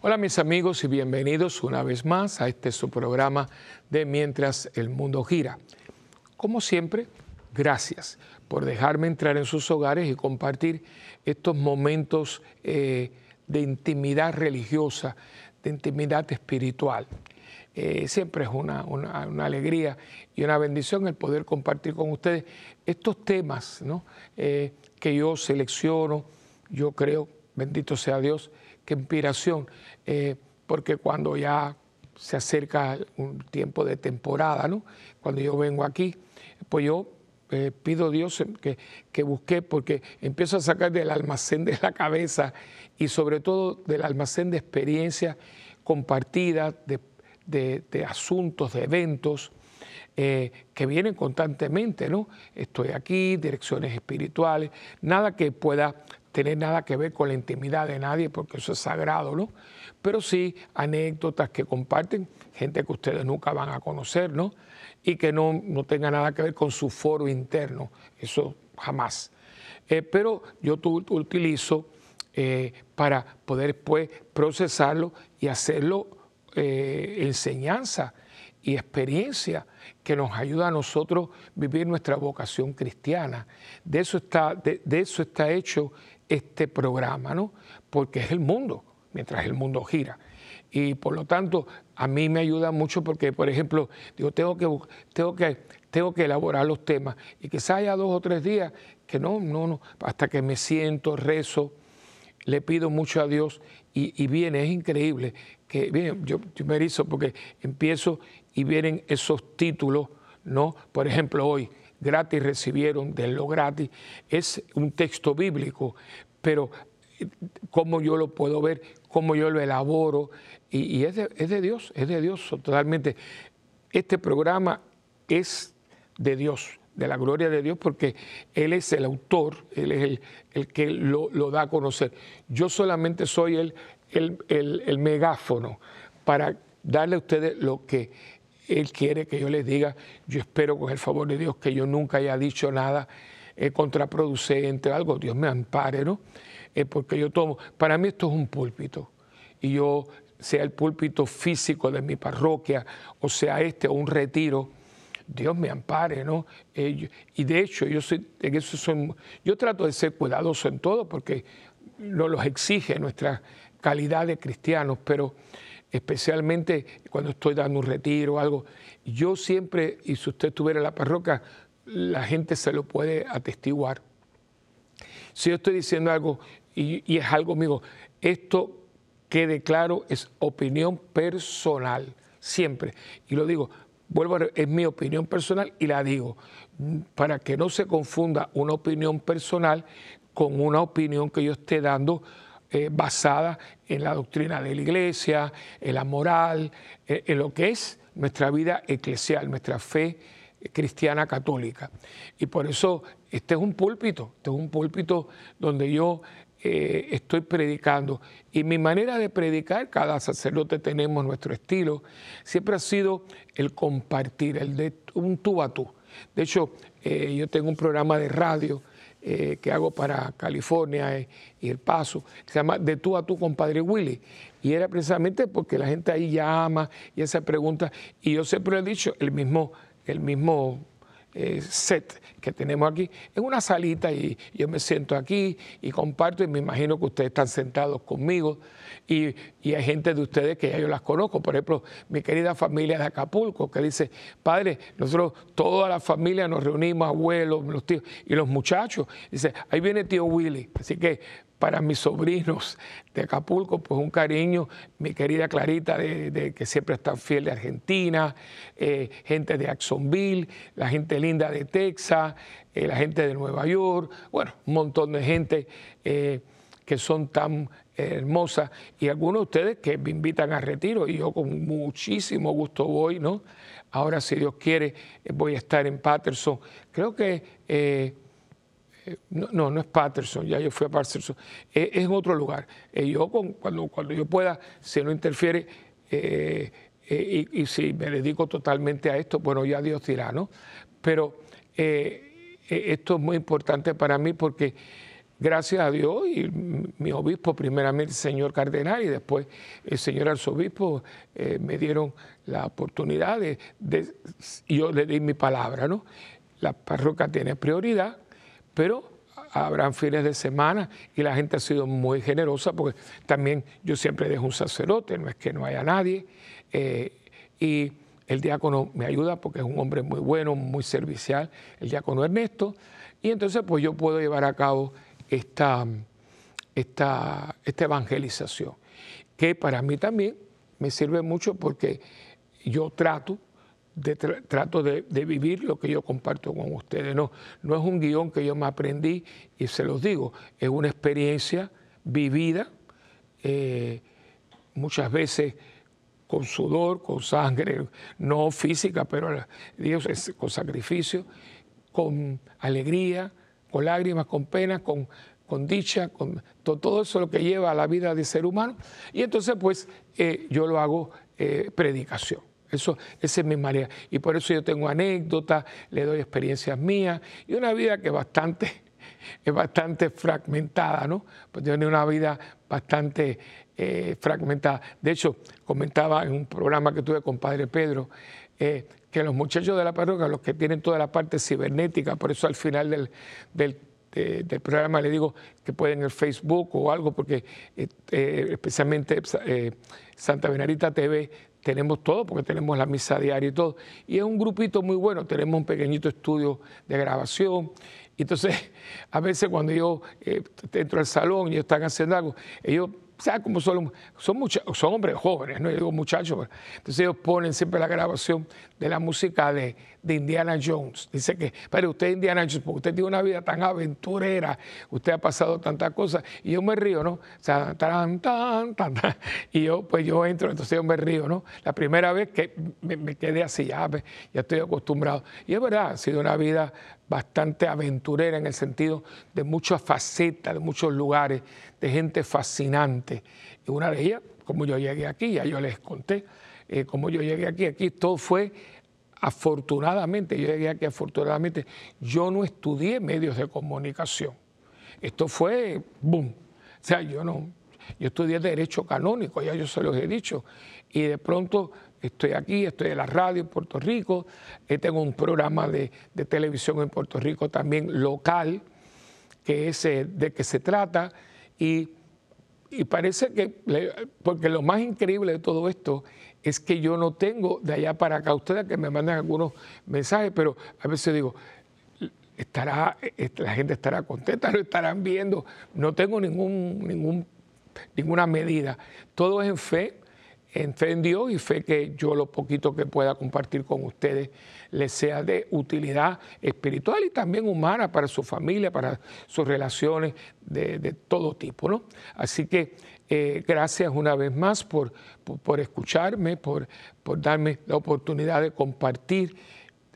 Hola mis amigos y bienvenidos una vez más a este su programa de Mientras el Mundo Gira. Como siempre, gracias por dejarme entrar en sus hogares y compartir estos momentos eh, de intimidad religiosa, de intimidad espiritual. Eh, siempre es una, alegría y una bendición el poder compartir con ustedes estos temas eh, que yo selecciono, yo creo, bendito sea Dios, que inspiración, eh, porque cuando ya se acerca un tiempo de temporada, ¿no? cuando yo vengo aquí, pues yo pido a Dios que, que busque, porque empiezo a sacar del almacén de la cabeza y sobre todo del almacén de experiencias compartidas, de de, asuntos, de eventos eh, que vienen constantemente, ¿no? Estoy aquí, direcciones espirituales, nada que pueda tener nada que ver con la intimidad de nadie, porque eso es sagrado, ¿no? Pero sí anécdotas que comparten gente que ustedes nunca van a conocer, ¿no? Y que no, no tenga nada que ver con su foro interno, eso jamás. Eh, pero yo utilizo eh, para poder pues procesarlo y hacerlo eh, enseñanza y experiencia que nos ayuda a nosotros vivir nuestra vocación cristiana. De eso está, de, eso está hecho este programa, ¿no? Porque es el mundo, mientras el mundo gira. Y por lo tanto, a mí me ayuda mucho porque, por ejemplo, digo, tengo que, tengo que, tengo que elaborar los temas y quizás haya dos o tres días que no, no, no, hasta que me siento, rezo, le pido mucho a Dios y, viene, es increíble, que bien, yo, me erizo porque empiezo y vienen esos títulos, ¿no? Por ejemplo, hoy, gratis recibieron de lo gratis, es un texto bíblico, pero eh, cómo yo lo puedo ver, cómo yo lo elaboro, y, es, de, es de Dios, es de Dios totalmente. Este programa es de Dios, de la gloria de Dios, porque Él es el autor, Él es el, que lo, da a conocer. Yo solamente soy el, el, megáfono para darle a ustedes lo que Él quiere que yo les diga. Yo espero con el favor de Dios que yo nunca haya dicho nada eh, contraproducente, algo, Dios me ampare, ¿no? Eh, porque yo tomo, para mí esto es un púlpito y yo sea el púlpito físico de mi parroquia, o sea este o un retiro, Dios me ampare, ¿no? Eh, y de hecho, yo soy, eso soy, yo trato de ser cuidadoso en todo porque no los exige nuestra calidad de cristianos, pero especialmente cuando estoy dando un retiro o algo, yo siempre, y si usted estuviera en la parroquia, la gente se lo puede atestiguar. Si yo estoy diciendo algo y, es algo mío, esto quede claro, es opinión personal, siempre. Y lo digo, vuelvo a es mi opinión personal y la digo, para que no se confunda una opinión personal con una opinión que yo esté dando eh, basada en la doctrina de la iglesia, en la moral, eh, en lo que es nuestra vida eclesial, nuestra fe cristiana católica. Y por eso este es un púlpito, este es un púlpito donde yo eh, estoy predicando. Y mi manera de predicar, cada sacerdote tenemos nuestro estilo, siempre ha sido el compartir, el de un tú a tú. De hecho, yo tengo un programa de radio eh, que hago para California y El Paso, se llama De tú a tú con Padre Willy. Y era precisamente porque la gente ahí llama y esa pregunta, y yo siempre he dicho, el mismo, el mismo eh, set que tenemos aquí, en una salita y yo me siento aquí y comparto y me imagino que ustedes están sentados conmigo. Y, hay gente de ustedes que ya yo las conozco, por ejemplo, mi querida familia de Acapulco que dice, padre, nosotros toda la familia nos reunimos, abuelos, los tíos y los muchachos, dice, ahí viene tío Willy, así que para mis sobrinos de Acapulco, pues un cariño, mi querida Clarita, de, que siempre está fiel de Argentina, eh, gente de Jacksonville, la gente linda de Texas, eh, la gente de Nueva York, bueno, un montón de gente eh, que son tan hermosas y algunos de ustedes que me invitan a retiro y yo con muchísimo gusto voy, ¿no? Ahora, si Dios quiere, voy a estar en Patterson. Creo que no, no, es Patterson, ya yo fui a Patterson, es, en otro lugar. Eh, yo cuando, cuando yo pueda, si no interfiere, eh, eh, y, si me dedico totalmente a esto, bueno, ya Dios dirá, ¿no? Pero esto es muy importante para mí porque gracias a Dios y mi obispo, primeramente el señor cardenal y después el señor arzobispo, eh, me dieron la oportunidad de, y yo le di mi palabra, ¿no? La parroquia tiene prioridad, pero habrán fines de semana y la gente ha sido muy generosa porque también yo siempre dejo un sacerdote, no es que no haya nadie. Eh, y el diácono me ayuda porque es un hombre muy bueno, muy servicial, el diácono Ernesto. Y entonces pues yo puedo llevar a cabo esta, esta, esta evangelización, que para mí también me sirve mucho porque yo trato trato de, vivir lo que yo comparto con ustedes. No, no es un guion que yo me aprendí y se los digo, es una experiencia vivida, eh, muchas veces con sudor, con sangre, no física, pero Dios es con sacrificio, con alegría, con lágrimas, con pena, con, con dicha, con todo eso lo que lleva a la vida de ser humano. Y entonces, pues, eh, yo lo hago eh, predicación. Eso, esa es mi manera. Y por eso yo tengo anécdotas, le doy experiencias mías y una vida que bastante, es bastante fragmentada, ¿no? Pues tengo una vida bastante eh, fragmentada. De hecho, comentaba en un programa que tuve con Padre Pedro, que los muchachos de la parroquia, los que tienen toda la parte cibernética, por eso al final del, del, programa le digo que pueden en Facebook o algo, porque eh, eh, especialmente eh, Santa Benarita TV tenemos todo, porque tenemos la misa diaria y todo. Y es un grupito muy bueno, tenemos un pequeño estudio de grabación. Entonces, a veces cuando yo entro al salón y ellos están haciendo algo, ellos ¿sabes cómo son? Son, son hombres jóvenes, no yo digo muchachos. Entonces ellos ponen siempre la grabación de la música de, de Indiana Jones. Dice que, pero usted Indiana Jones, porque usted tiene una vida tan aventurera, usted ha pasado tantas cosas. Y yo me río, ¿no? O sea, tan, tan, tan, Y yo, pues yo entro, entonces yo me río, ¿no? La primera vez que me, quedé así, ya, pues, ya estoy acostumbrado. Y es verdad, ha sido una vida bastante aventurera en el sentido de muchas facetas, de muchos lugares, de gente fascinante. Y una de ellas, como yo llegué aquí, ya yo les conté, eh, como yo llegué aquí, aquí todo fue afortunadamente, yo llegué aquí afortunadamente, yo no estudié medios de comunicación. Esto fue, boom. O sea, yo no, yo estudié Derecho Canónico, ya yo se los he dicho, y de pronto estoy aquí, estoy en la radio en Puerto Rico, eh, tengo un programa de, televisión en Puerto Rico también local, que es eh, de que se trata, y, y parece que, porque lo más increíble de todo esto es que yo no tengo de allá para acá, ustedes que me mandan algunos mensajes, pero a veces digo, estará, la gente estará contenta, lo estarán viendo, no tengo ningún, ningún, ninguna medida, todo es en fe, en fe en Dios y fe que yo lo poquito que pueda compartir con ustedes les sea de utilidad espiritual y también humana para su familia, para sus relaciones de, de todo tipo. ¿no? Así que eh, gracias una vez más por, por, escucharme, por, por, darme la oportunidad de compartir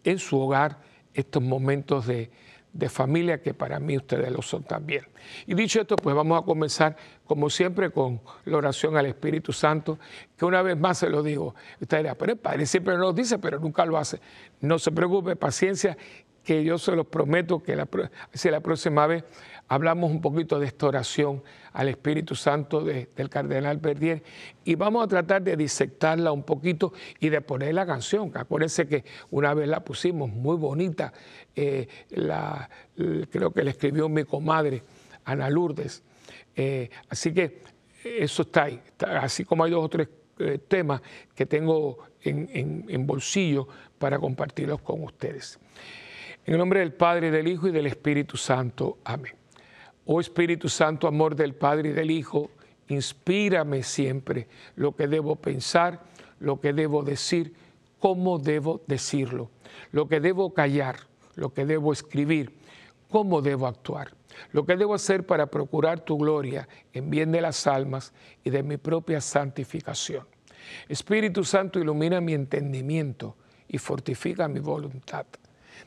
en su hogar estos momentos de, de, familia que para mí ustedes lo son también. Y dicho esto, pues vamos a comenzar como siempre con la oración al Espíritu Santo, que una vez más se lo digo. Usted dirá, pero el Padre siempre nos dice, pero nunca lo hace. No se preocupe, paciencia, que yo se los prometo que la, si la próxima vez hablamos un poquito de esta oración al Espíritu Santo del Cardenal Verdier y vamos a tratar de disectarla un poquito y de poner la canción, acuérdense que una vez la pusimos muy bonita, eh, la, creo que la escribió mi comadre Ana Lourdes. Eh, así que eso está ahí, así como hay dos o tres eh, temas que tengo en, en bolsillo para compartirlos con ustedes. En el nombre del Padre, del Hijo y del Espíritu Santo. Amén. Oh Espíritu Santo, amor del Padre y del Hijo, inspírame siempre lo que debo pensar, lo que debo decir, cómo debo decirlo, lo que debo callar, lo que debo escribir, cómo debo actuar, lo que debo hacer para procurar tu gloria en bien de las almas y de mi propia santificación. Espíritu Santo, ilumina mi entendimiento y fortifica mi voluntad.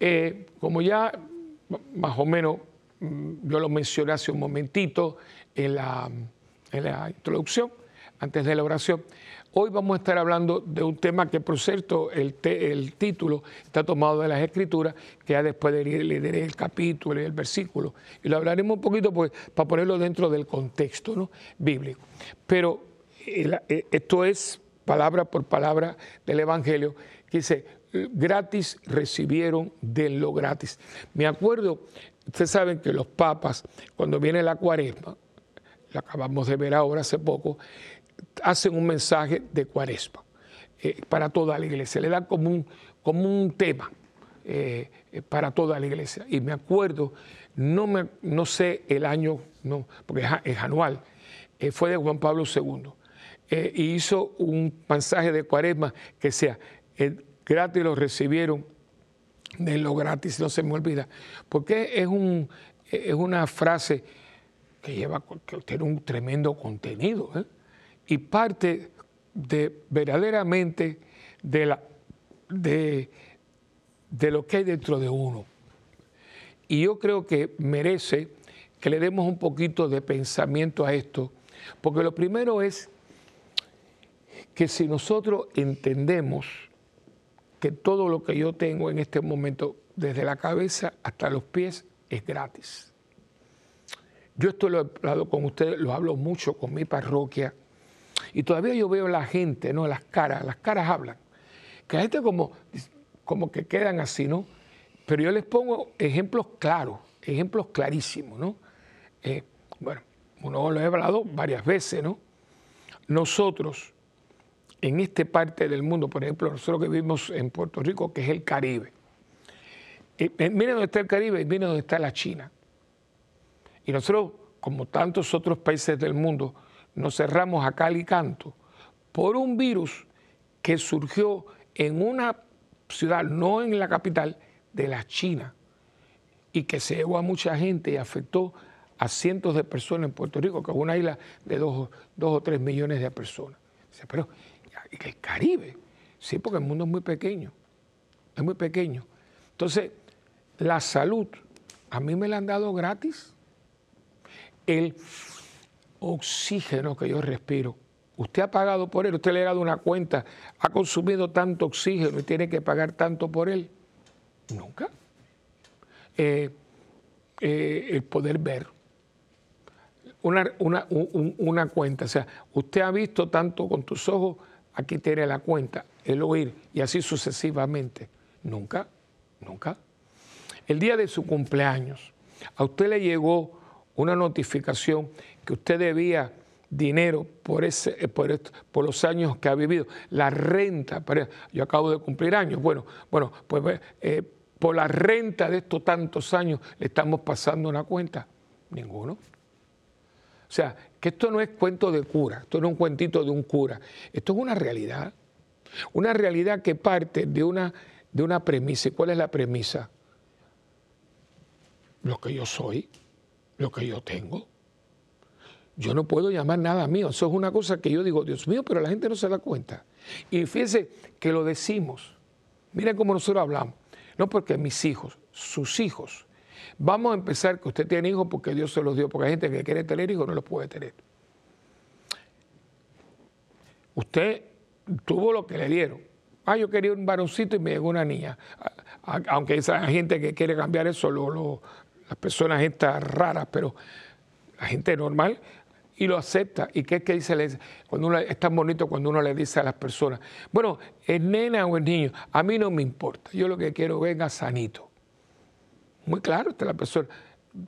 eh, como ya más o menos mm, yo lo mencioné hace un momentito en la, introducción, antes de la oración, Hoy vamos a estar hablando de un tema que, por cierto, el, título está tomado de las Escrituras, que ya después de leer el capítulo y el versículo. Y lo hablaremos un poquito pues, para ponerlo dentro del contexto ¿no? bíblico. Pero eh, eh, esto es palabra por palabra del Evangelio, que dice, gratis recibieron de lo gratis. Me acuerdo, ustedes saben que los papas, cuando viene la cuaresma, la acabamos de ver ahora hace poco, hacen un mensaje de cuaresma eh, para toda la iglesia, le dan como un, como un tema eh, eh, para toda la iglesia. Y me acuerdo, no, me, no sé el año, no, porque es, anual, fue de Juan Pablo II, y hizo un mensaje de cuaresma que sea, gratis lo recibieron, de lo gratis, no se me olvida, porque es, un, es una frase que lleva, que tiene un tremendo contenido. ¿eh? y parte de verdaderamente de, la, de, de lo que hay dentro de uno. Y yo creo que merece que le demos un poquito de pensamiento a esto, porque lo primero es que si nosotros entendemos que todo lo que yo tengo en este momento, desde la cabeza hasta los pies, es gratis. Yo esto lo he hablado con ustedes, lo hablo mucho con mi parroquia, y todavía yo veo la gente, ¿no? Las caras, las caras hablan. Que la gente como, como que quedan así, ¿no? Pero yo les pongo ejemplos claros, ejemplos clarísimos, ¿no? Eh, bueno, uno lo he hablado varias veces, ¿no? Nosotros, en esta parte del mundo, por ejemplo, nosotros que vivimos en Puerto Rico, que es el Caribe. Eh, eh, miren dónde está el Caribe y miren dónde está la China. Y nosotros, como tantos otros países del mundo, nos cerramos a cal y canto por un virus que surgió en una ciudad, no en la capital, de la China, y que se llevó a mucha gente y afectó a cientos de personas en Puerto Rico, que es una isla de dos, o tres millones de personas. Pero el Caribe, sí, porque el mundo es muy pequeño, es muy pequeño. Entonces, la salud, a mí me la han dado gratis. El oxígeno que yo respiro. Usted ha pagado por él, usted le ha dado una cuenta, ha consumido tanto oxígeno y tiene que pagar tanto por él. Nunca. Eh, eh, el poder ver. Una, una, cuenta, o sea, usted ha visto tanto con tus ojos, aquí tiene la cuenta, el oír, y así sucesivamente. Nunca, nunca. El día de su cumpleaños, a usted le llegó una notificación que usted debía dinero por, ese, eh, por, por, los años que ha vivido, la renta, yo acabo de cumplir años, bueno, bueno pues eh, por la renta de estos tantos años le estamos pasando una cuenta, ninguno. O sea, que esto no es cuento de cura, esto no es un cuentito de un cura, esto es una realidad, una realidad que parte de una, de una premisa. ¿Y cuál es la premisa? Lo que yo soy, lo que yo tengo. Yo no puedo llamar nada mío. Eso es una cosa que yo digo, Dios mío, pero la gente no se da cuenta. Y fíjense que lo decimos. Miren cómo nosotros hablamos. No porque mis hijos, sus hijos. Vamos a empezar que usted tiene hijos porque Dios se los dio, porque hay gente que quiere tener hijos no los puede tener. Usted tuvo lo que le dieron. Ah, yo quería un varoncito y me llegó una niña. Aunque esa gente que quiere cambiar eso lo, las personas estas raras, pero la gente normal y lo acepta. ¿Y qué es que dice? Cuando uno, es tan bonito cuando uno le dice a las personas, bueno, es nena o es niño, a mí no me importa, yo lo que quiero venga sanito. Muy claro está la persona,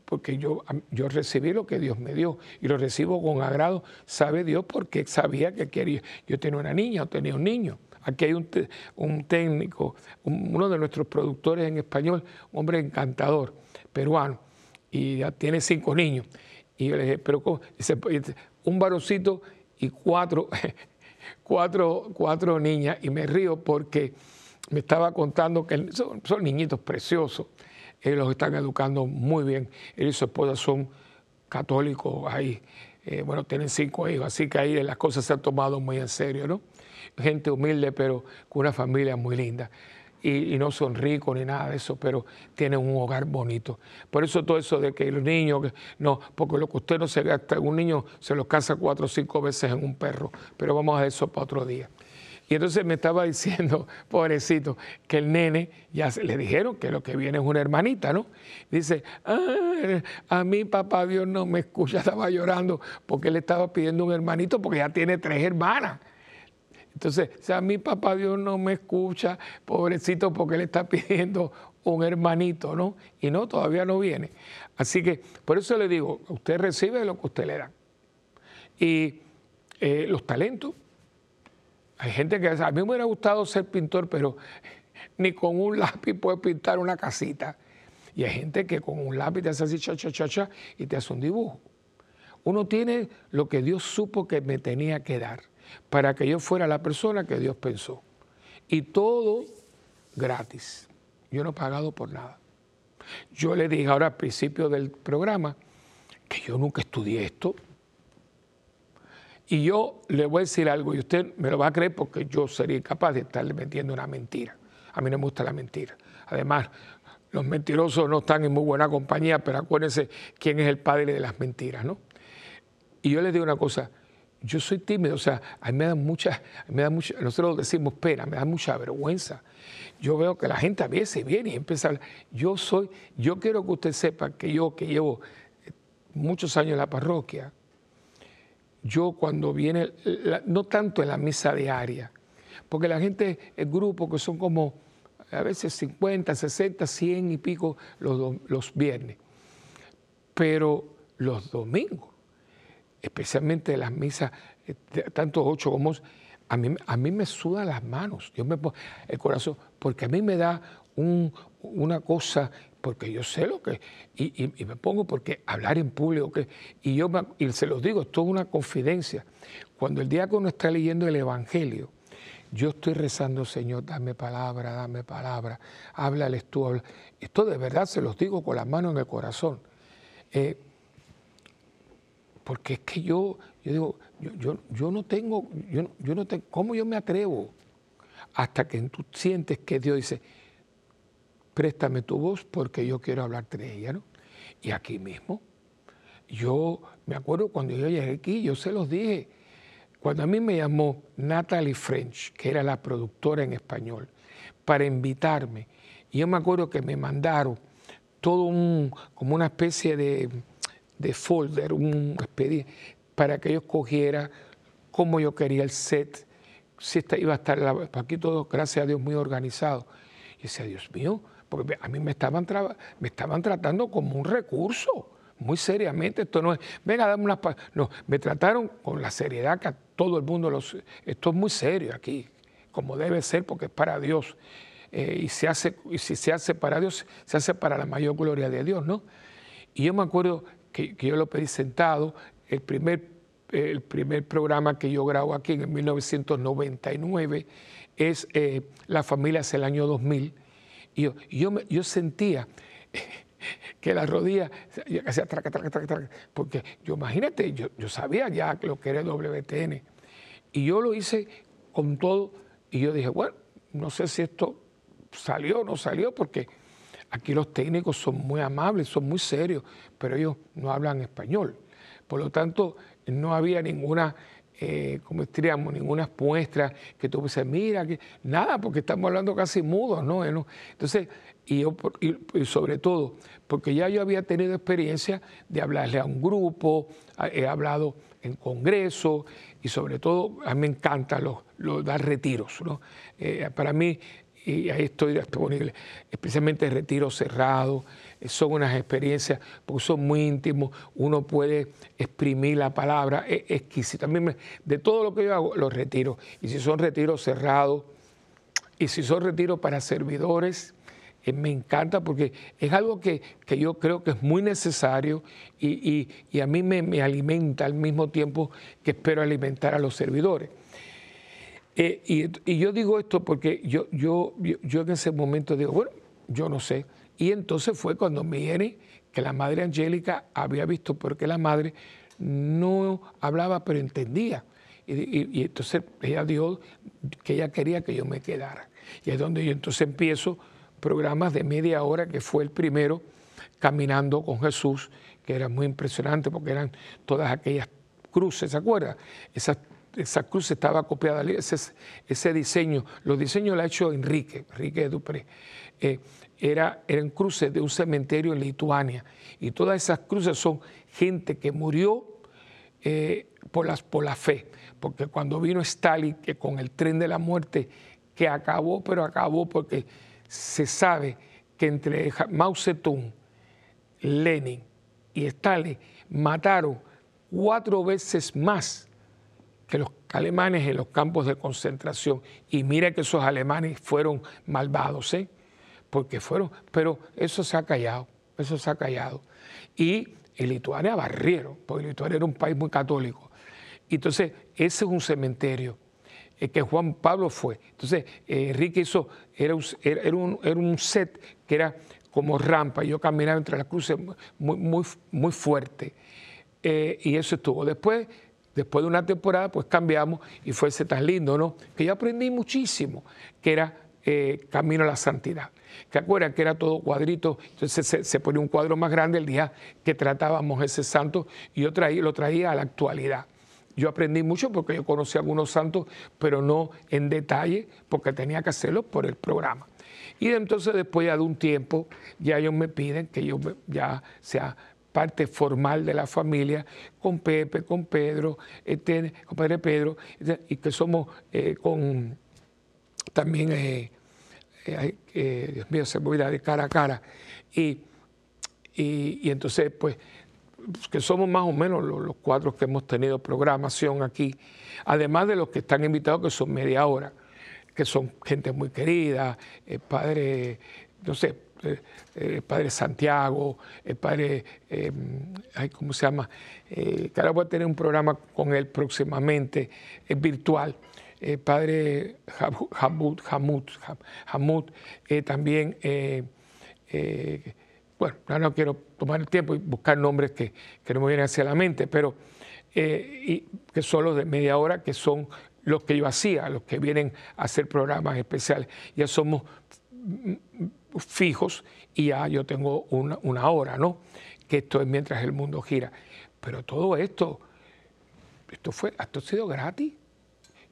porque yo, yo recibí lo que Dios me dio y lo recibo con agrado, sabe Dios porque sabía que quería, yo tenía una niña o tenía un niño. Aquí hay un, un técnico, uno de nuestros productores en español, un hombre encantador peruano y tiene cinco niños. Y yo le dije, pero ¿cómo? Un varoncito y cuatro, cuatro, cuatro niñas. Y me río porque me estaba contando que son, niñitos preciosos. Ellos los están educando muy bien. Él y su esposa son católicos ahí. Eh, bueno, tienen cinco hijos, así que ahí las cosas se han tomado muy en serio, ¿no? Gente humilde, pero con una familia muy linda. Y, no son ricos ni nada de eso, pero tienen un hogar bonito. Por eso todo eso de que los niños, no, porque lo que usted no se gasta, un niño se lo casa cuatro o cinco veces en un perro, pero vamos a eso para otro día. Y entonces me estaba diciendo, pobrecito, que el nene, ya le dijeron que lo que viene es una hermanita, ¿no? Dice, ah, a mí papá Dios no me escucha, estaba llorando porque él estaba pidiendo un hermanito porque ya tiene tres hermanas. Entonces, o sea, a mí papá Dios no me escucha, pobrecito, porque él está pidiendo un hermanito, ¿no? Y no, todavía no viene. Así que, por eso le digo, usted recibe lo que usted le da. Y eh, los talentos, hay gente que a mí me hubiera gustado ser pintor, pero ni con un lápiz puedes pintar una casita. Y hay gente que con un lápiz te hace así, cha, cha, cha, cha, y te hace un dibujo. Uno tiene lo que Dios supo que me tenía que dar para que yo fuera la persona que Dios pensó. Y todo gratis. Yo no he pagado por nada. Yo le dije ahora al principio del programa que yo nunca estudié esto, y yo le voy a decir algo y usted me lo va a creer porque yo sería incapaz de estarle metiendo una mentira. A mí no me gusta la mentira. Además, los mentirosos no están en muy buena compañía, pero acuérdense quién es el padre de las mentiras, ¿no? Y yo le digo una cosa, yo soy tímido, o sea, a mí me da mucha, me da mucha, nosotros decimos pena, me da mucha vergüenza. Yo veo que la gente a veces viene y empieza a hablar. Yo soy, yo quiero que usted sepa que yo que llevo muchos años en la parroquia, yo cuando viene, no tanto en la misa diaria, porque la gente, el grupo que son como a veces 50, 60, 100 y pico los, los viernes, pero los domingos, especialmente las misas, eh, tanto ocho como a mí, a mí me sudan las manos, yo me el corazón, porque a mí me da una cosa porque yo sé lo que, y, me pongo porque hablar en público, y yo y se los digo, es toda una confidencia. Cuando el diácono está leyendo el Evangelio, yo estoy rezando, Señor, dame palabra, dame palabra, háblales tú. Habla. Esto de verdad se los digo con las manos en el corazón. Eh, porque es que yo, yo digo, yo, yo, no tengo, yo, yo no tengo, ¿cómo yo me atrevo? Hasta que tú sientes que Dios dice, préstame tu voz porque yo quiero hablarte de ella, ¿no? Y aquí mismo, yo me acuerdo cuando yo llegué aquí, yo se los dije, cuando a mí me llamó Natalie French, que era la productora en español, para invitarme, y yo me acuerdo que me mandaron todo un, como una especie de, de folder, un expediente, para que yo escogiera cómo yo quería el set, si esta iba a estar, aquí todo, gracias a Dios, muy organizado. Y decía, Dios mío, porque a mí me estaban, me estaban tratando como un recurso, muy seriamente. Esto no es, venga, dame unas... No, me trataron con la seriedad que a todo el mundo los... Esto es muy serio aquí, como debe ser, porque es para Dios. Eh, y, se hace, y si se hace para Dios, se hace para la mayor gloria de Dios, ¿no? Y yo me acuerdo que, yo lo pedí sentado, el primer, el primer programa que yo grabo aquí en 1999 es eh, La familia hace el año 2000, y yo, yo, sentía que la rodilla hacía traca, traca, traca, traca, porque yo imagínate, yo, yo sabía ya lo que era el WTN. Y yo lo hice con todo y yo dije, bueno, no sé si esto salió o no salió, porque aquí los técnicos son muy amables, son muy serios, pero ellos no hablan español. Por lo tanto, no había ninguna eh, como diríamos, ninguna muestra que tú dices, mira, que nada, porque estamos hablando casi mudos, ¿no? Entonces, y yo, sobre todo, porque ya yo había tenido experiencia de hablarle a un grupo, he hablado en congreso y sobre todo a mí me encanta los, dar retiros, ¿no? Eh, para mí, y ahí estoy disponible, especialmente retiros cerrados, son unas experiencias, porque son muy íntimos, uno puede exprimir la palabra, es exquisito. También de todo lo que yo hago, los retiro. Y si son retiros cerrados, y si son retiros para servidores, eh, me encanta porque es algo que, yo creo que es muy necesario y, a mí me, alimenta al mismo tiempo que espero alimentar a los servidores. Eh, y, yo digo esto porque yo, yo, yo en ese momento digo, bueno, yo no sé, Y entonces fue cuando viene que la madre Angélica había visto porque la madre no hablaba pero entendía. Y, entonces ella dijo que ella quería que yo me quedara. Y es donde yo entonces empiezo programas de media hora, que fue el primero, caminando con Jesús, que era muy impresionante porque eran todas aquellas cruces, ¿se acuerda? Esa, esa cruz estaba copiada, ese, ese diseño, los diseños lo ha hecho Enrique, Enrique Dupré. Eh, era, eran cruces de un cementerio en Lituania. Y todas esas cruces son gente que murió eh, por, las, por la fe. Porque cuando vino Stalin, que con el tren de la muerte, que acabó, pero acabó porque se sabe que entre Mao Zedong, Lenin y Stalin mataron cuatro veces más que los alemanes en los campos de concentración. Y mira que esos alemanes fueron malvados, ¿eh? porque fueron, pero eso se ha callado, eso se ha callado. Y en Lituania barrieron, porque Lituania era un país muy católico. Entonces, ese es un cementerio eh, que Juan Pablo fue. Entonces, eh, Enrique hizo, era un, era, un, era un, set que era como rampa, yo caminaba entre las cruces muy, muy, muy fuerte. Eh, y eso estuvo. Después, después de una temporada, pues cambiamos y fue ese tan lindo, ¿no? Que yo aprendí muchísimo, que era Camino a la Santidad que acuerdan que era todo cuadrito, entonces se, ponía un cuadro más grande el día que tratábamos ese santo y yo lo traía a la actualidad. Yo aprendí mucho porque yo conocí algunos santos, pero no en detalle, porque tenía que hacerlo por el programa. Y entonces después de un tiempo, ya ellos me piden que yo ya sea parte formal de la familia, con Pepe, con Pedro, este, con Padre Pedro, y que somos eh, con también eh, eh, Dios mío, se me de cara a cara. Y, y, entonces, pues, que somos más o menos los, cuatro que hemos tenido programación aquí, además de los que están invitados, que son media hora, que son gente muy querida, padre, no sé, el padre Santiago, el padre, ¿cómo se llama? que ahora voy a tener un programa con él próximamente, es virtual eh, padre Hamud, Hamud eh, también, eh, bueno, no quiero tomar el tiempo y buscar nombres que, no me vienen hacia la mente, pero que son los de media hora, que son los que yo hacía, los que vienen a hacer programas especiales. Ya somos fijos y ya yo tengo una, una hora, ¿no? Que esto es mientras el mundo gira. Pero todo esto, esto fue, esto ha sido gratis.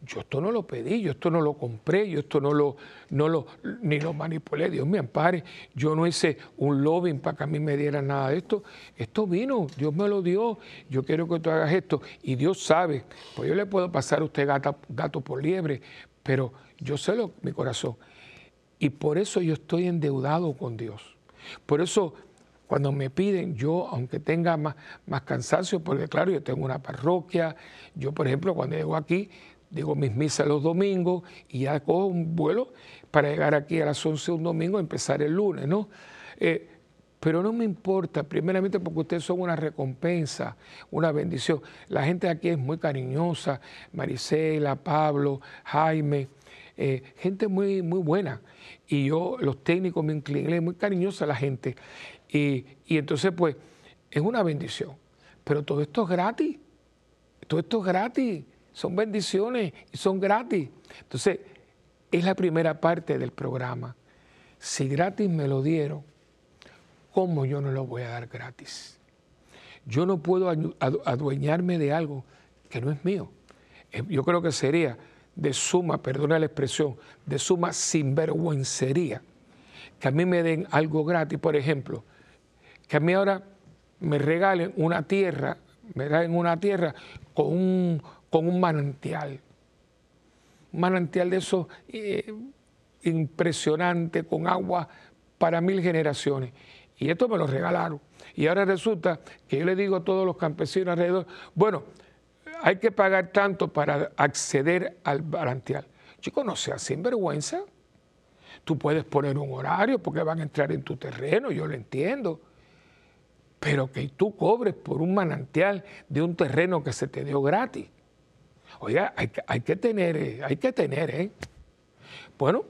Yo esto no lo pedí, yo esto no lo compré, yo esto no lo, no lo, ni lo manipulé, Dios me ampare, yo no hice un lobbying para que a mí me dieran nada de esto, esto vino, Dios me lo dio, yo quiero que tú hagas esto, y Dios sabe, pues yo le puedo pasar a usted gato por liebre, pero yo sé lo, mi corazón, y por eso yo estoy endeudado con Dios, por eso cuando me piden, yo, aunque tenga más, más cansancio, porque claro, yo tengo una parroquia, yo por ejemplo, cuando llego aquí, digo mis misas los domingos y ya cojo un vuelo para llegar aquí a las 11 un domingo empezar el lunes, ¿no? Eh, pero no me importa, primeramente porque ustedes son una recompensa, una bendición. La gente aquí es muy cariñosa, Marisela, Pablo, Jaime, eh, gente muy, muy buena. Y yo, los técnicos, me incliné, muy cariñosa la gente. Y, y entonces, pues, es una bendición. Pero todo esto es gratis. Todo esto es gratis son bendiciones y son gratis. Entonces, es la primera parte del programa. Si gratis me lo dieron, ¿cómo yo no lo voy a dar gratis? Yo no puedo adueñarme de algo que no es mío. Eh, yo creo que sería de suma, perdona la expresión, de suma sinvergüencería que a mí me den algo gratis, por ejemplo, que a mí ahora me regalen una tierra, me regalen una tierra con un, con un manantial. Un manantial de esos eh, impresionante, con agua para mil generaciones. Y esto me lo regalaron. Y ahora resulta que yo le digo a todos los campesinos alrededor, bueno, hay que pagar tanto para acceder al manantial. Chicos, no seas sinvergüenza. Tú puedes poner un horario porque van a entrar en tu terreno, yo lo entiendo. Pero que tú cobres por un manantial de un terreno que se te dio gratis. Oiga, hay, que tener, eh, hay que tener, ¿eh? Bueno,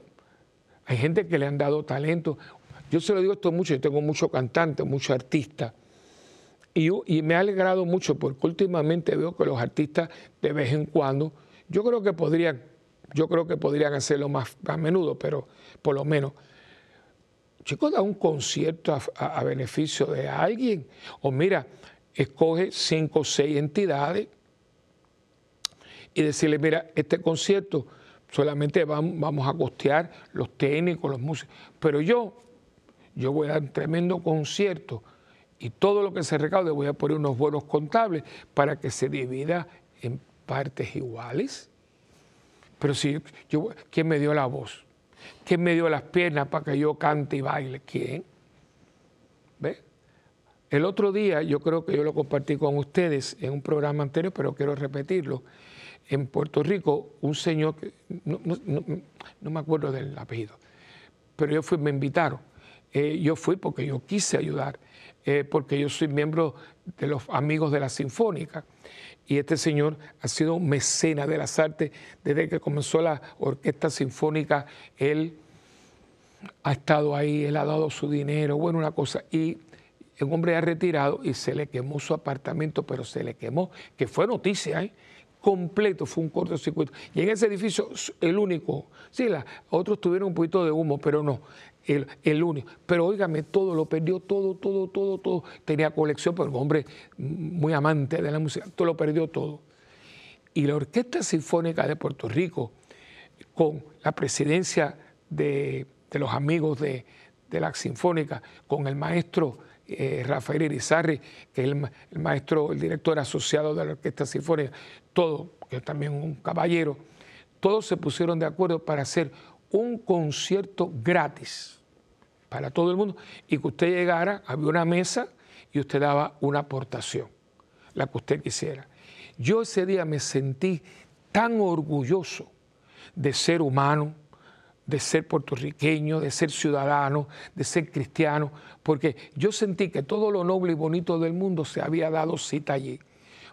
hay gente que le han dado talento. yo se lo digo esto mucho, yo tengo muchos cantantes, muchos artistas, y, me ha alegrado mucho porque últimamente veo que los artistas de vez en cuando, yo creo que podrían, yo creo que podrían hacerlo más a menudo, pero por lo menos chicos, da un concierto a, beneficio de alguien. O mira, escoge cinco o seis entidades y decirle, mira, este concierto solamente vamos, a costear los técnicos, los músicos. Pero yo, yo voy a dar un tremendo concierto y todo lo que se recaude voy a poner unos buenos contables para que se divida en partes iguales. Pero si ¿quién me dio la voz? ¿Quién me dio las piernas para que yo cante y baile? ¿Quién? ¿Ve? El otro día, yo creo que yo lo compartí con ustedes en un programa anterior, pero quiero repetirlo. En Puerto Rico, un señor, no, me acuerdo del apellido, pero yo fui, me invitaron. Eh, yo fui porque yo quise ayudar, eh, porque yo soy miembro de los amigos de la Sinfónica. Y este señor ha sido un mecena de las artes desde que comenzó la orquesta sinfónica. Él ha estado ahí, él ha dado su dinero, bueno, una cosa. Y un hombre ha retirado y se le quemó su apartamento, pero se le quemó, que fue noticia, ¿eh? completo, fue un cortocircuito. Y en ese edificio, el único, sí, la, otros tuvieron un poquito de humo, pero no, el, único. Pero óigame, todo lo perdió, todo, todo, todo, todo. Tenía colección, pero un hombre muy amante de la música, todo lo perdió todo. Y la Orquesta Sinfónica de Puerto Rico, con la presidencia de, los amigos de, la Sinfónica, con el maestro eh, Rafael Irizarri, que es el, el, maestro, el director asociado de la Orquesta Sinfónica, todo, que es también un caballero, todos se pusieron de acuerdo para hacer un concierto gratis para todo el mundo y que usted llegara, había una mesa y usted daba una aportación, la que usted quisiera. Yo ese día me sentí tan orgulloso de ser humano, de ser puertorriqueño, de ser ciudadano, de ser cristiano, porque yo sentí que todo lo noble y bonito del mundo se había dado cita allí.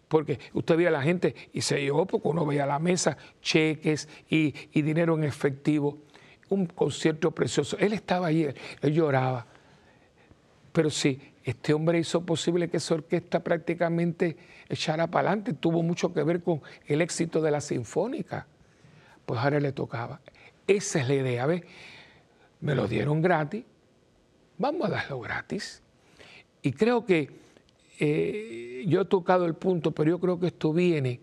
Porque usted veía a la gente y se llevó, porque uno veía la mesa cheques y dinero en efectivo un concierto precioso. Él estaba allí, él lloraba. Pero sí, este hombre hizo posible que esa orquesta prácticamente echara para adelante. Tuvo mucho que ver con el éxito de la sinfónica. Pues ahora le tocaba. Esa es la idea, ¿ves? Me lo dieron gratis. Vamos a darlo gratis. Y creo que eh, yo he tocado el punto, pero yo creo que esto viene,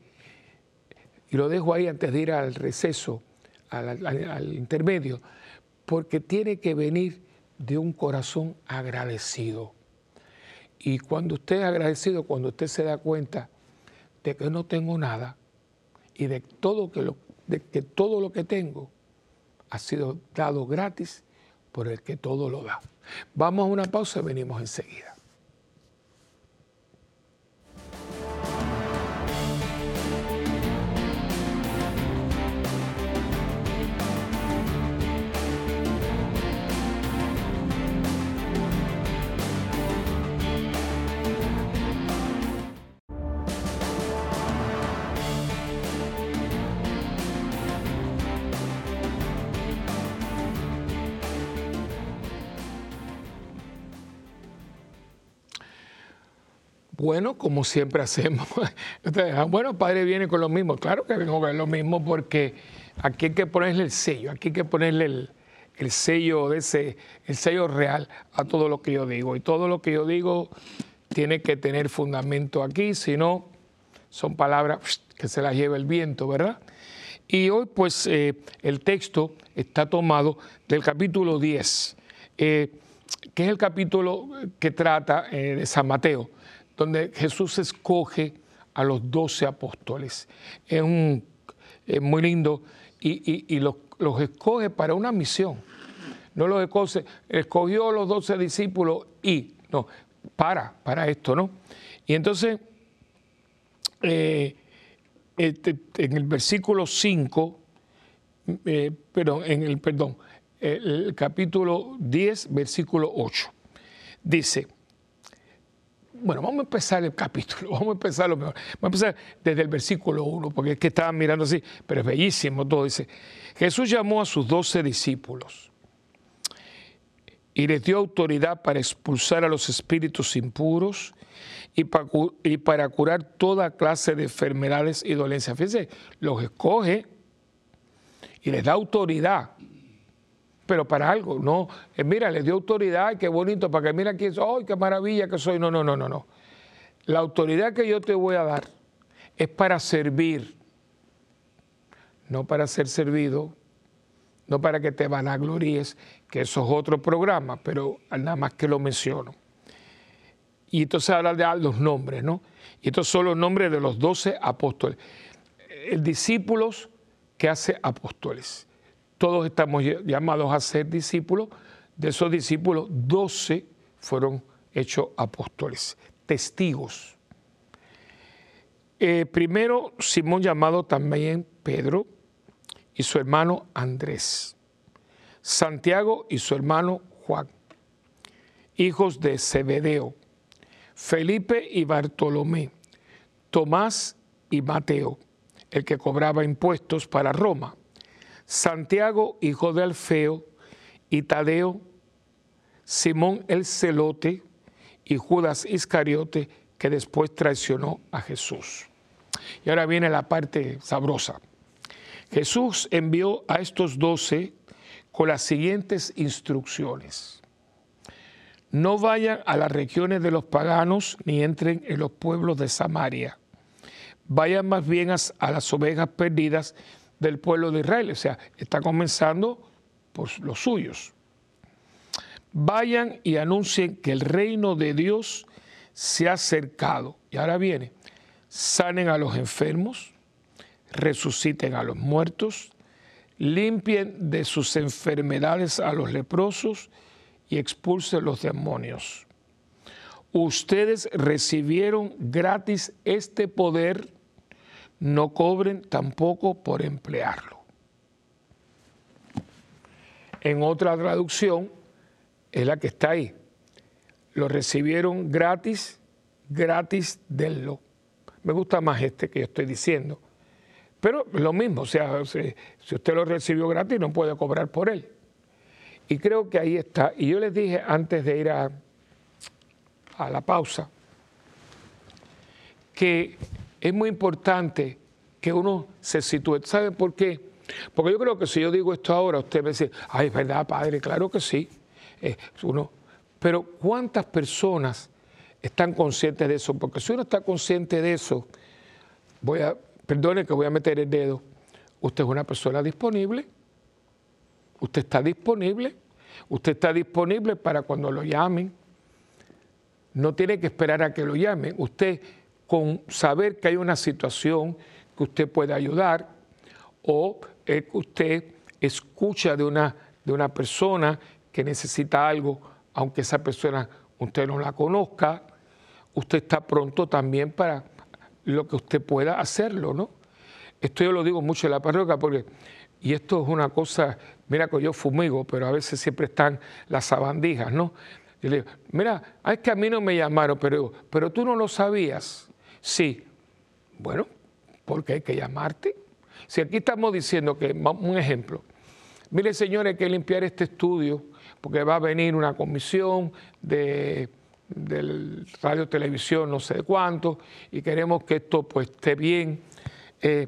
y lo dejo ahí antes de ir al receso al, intermedio, porque tiene que venir de un corazón agradecido. Y cuando usted es agradecido, cuando usted se da cuenta de que no tengo nada y de todo, que lo, de que todo lo que tengo ha sido dado gratis por el que todo lo da. Vamos a una pausa y venimos enseguida. Bueno, como siempre hacemos. bueno, padre viene con lo mismo. Claro que vengo con lo mismo porque aquí hay que ponerle el sello, aquí hay que ponerle el, sello de ese, el sello real a todo lo que yo digo. Y todo lo que yo digo tiene que tener fundamento aquí, si no, son palabras que se las lleva el viento, ¿verdad? Y hoy, pues, eh, el texto está tomado del capítulo 10, eh, que es el capítulo que trata eh, de San Mateo donde Jesús escoge a los doce apóstoles. Es, un, muy lindo y, los, escoge para una misión. No los escoge, escogió a los doce discípulos y, no, para, para esto, ¿no? Y entonces, eh, este, en el versículo 5, eh, perdón, en el, perdón, el capítulo 10, versículo 8, dice, bueno, vamos a empezar el capítulo, vamos a empezar lo mejor. Vamos a empezar desde el versículo 1, porque es que estaban mirando así, pero es bellísimo todo. Dice, Jesús llamó a sus doce discípulos y les dio autoridad para expulsar a los espíritus impuros y para, curar toda clase de enfermedades y dolencias. Fíjense, los escoge y les da autoridad, pero para algo, no, eh, mira, les dio autoridad, qué bonito, para que mira aquí, ¡ay, qué maravilla que soy! No, no, no, no, no. La autoridad que yo te voy a dar es para servir, no para ser servido, no para que te vanagloríes, que eso es otro programa, pero nada más que lo menciono. Y entonces habla de los nombres, ¿no? Y estos son los nombres de los doce apóstoles. El discípulos que hace apóstoles. Todos estamos llamados a ser discípulos. De esos discípulos, doce fueron hechos apóstoles, testigos. Eh, primero, Simón llamado también Pedro y su hermano Andrés. Santiago y su hermano Juan, hijos de Zebedeo. Felipe y Bartolomé. Tomás y Mateo, el que cobraba impuestos para Roma. Santiago, hijo de Alfeo, y Tadeo, Simón el celote y Judas Iscariote, que después traicionó a Jesús. Y ahora viene la parte sabrosa. Jesús envió a estos doce con las siguientes instrucciones. No vayan a las regiones de los paganos ni entren en los pueblos de Samaria. Vayan más bien a, las ovejas perdidas del pueblo de Israel. O sea, está comenzando por los suyos. Vayan y anuncien que el reino de Dios se ha acercado. Y ahora viene, sanen a los enfermos, resuciten a los muertos, limpien de sus enfermedades a los leprosos y expulsen los demonios. Ustedes recibieron gratis este poder, no cobren tampoco por emplearlo. En otra traducción, es la que está ahí. Lo recibieron gratis, gratis denlo. Me gusta más este que yo estoy diciendo. Pero lo mismo, o sea, si, usted lo recibió gratis, no puede cobrar por él. Y creo que ahí está. Y yo les dije antes de ir a, a la pausa que es muy importante que uno se sitúe. ¿Sabe por qué? Porque yo creo que si yo digo esto ahora, usted me dice, ay, es verdad, padre, claro que sí. Eh, uno, pero ¿cuántas personas están conscientes de eso? Porque si uno está consciente de eso, voy a, perdone que voy a meter el dedo, usted es una persona disponible, usted está disponible, usted está disponible para cuando lo llamen, no tiene que esperar a que lo llamen, usted con saber que hay una situación que usted puede ayudar o que usted escucha de una, de una persona que necesita algo, aunque esa persona usted no la conozca, usted está pronto también para lo que usted pueda hacerlo, ¿no? Esto yo lo digo mucho en la parroquia porque, y esto es una cosa, mira que yo fumigo, pero a veces siempre están las sabandijas, ¿no? Y le digo, mira, es que a mí no me llamaron, pero, pero tú no lo sabías. Sí, bueno, porque hay que llamarte. Si aquí estamos diciendo que, un ejemplo, mire señores, hay que limpiar este estudio porque va a venir una comisión de del radio, televisión, no sé de cuánto, y queremos que esto pues esté bien. Eh,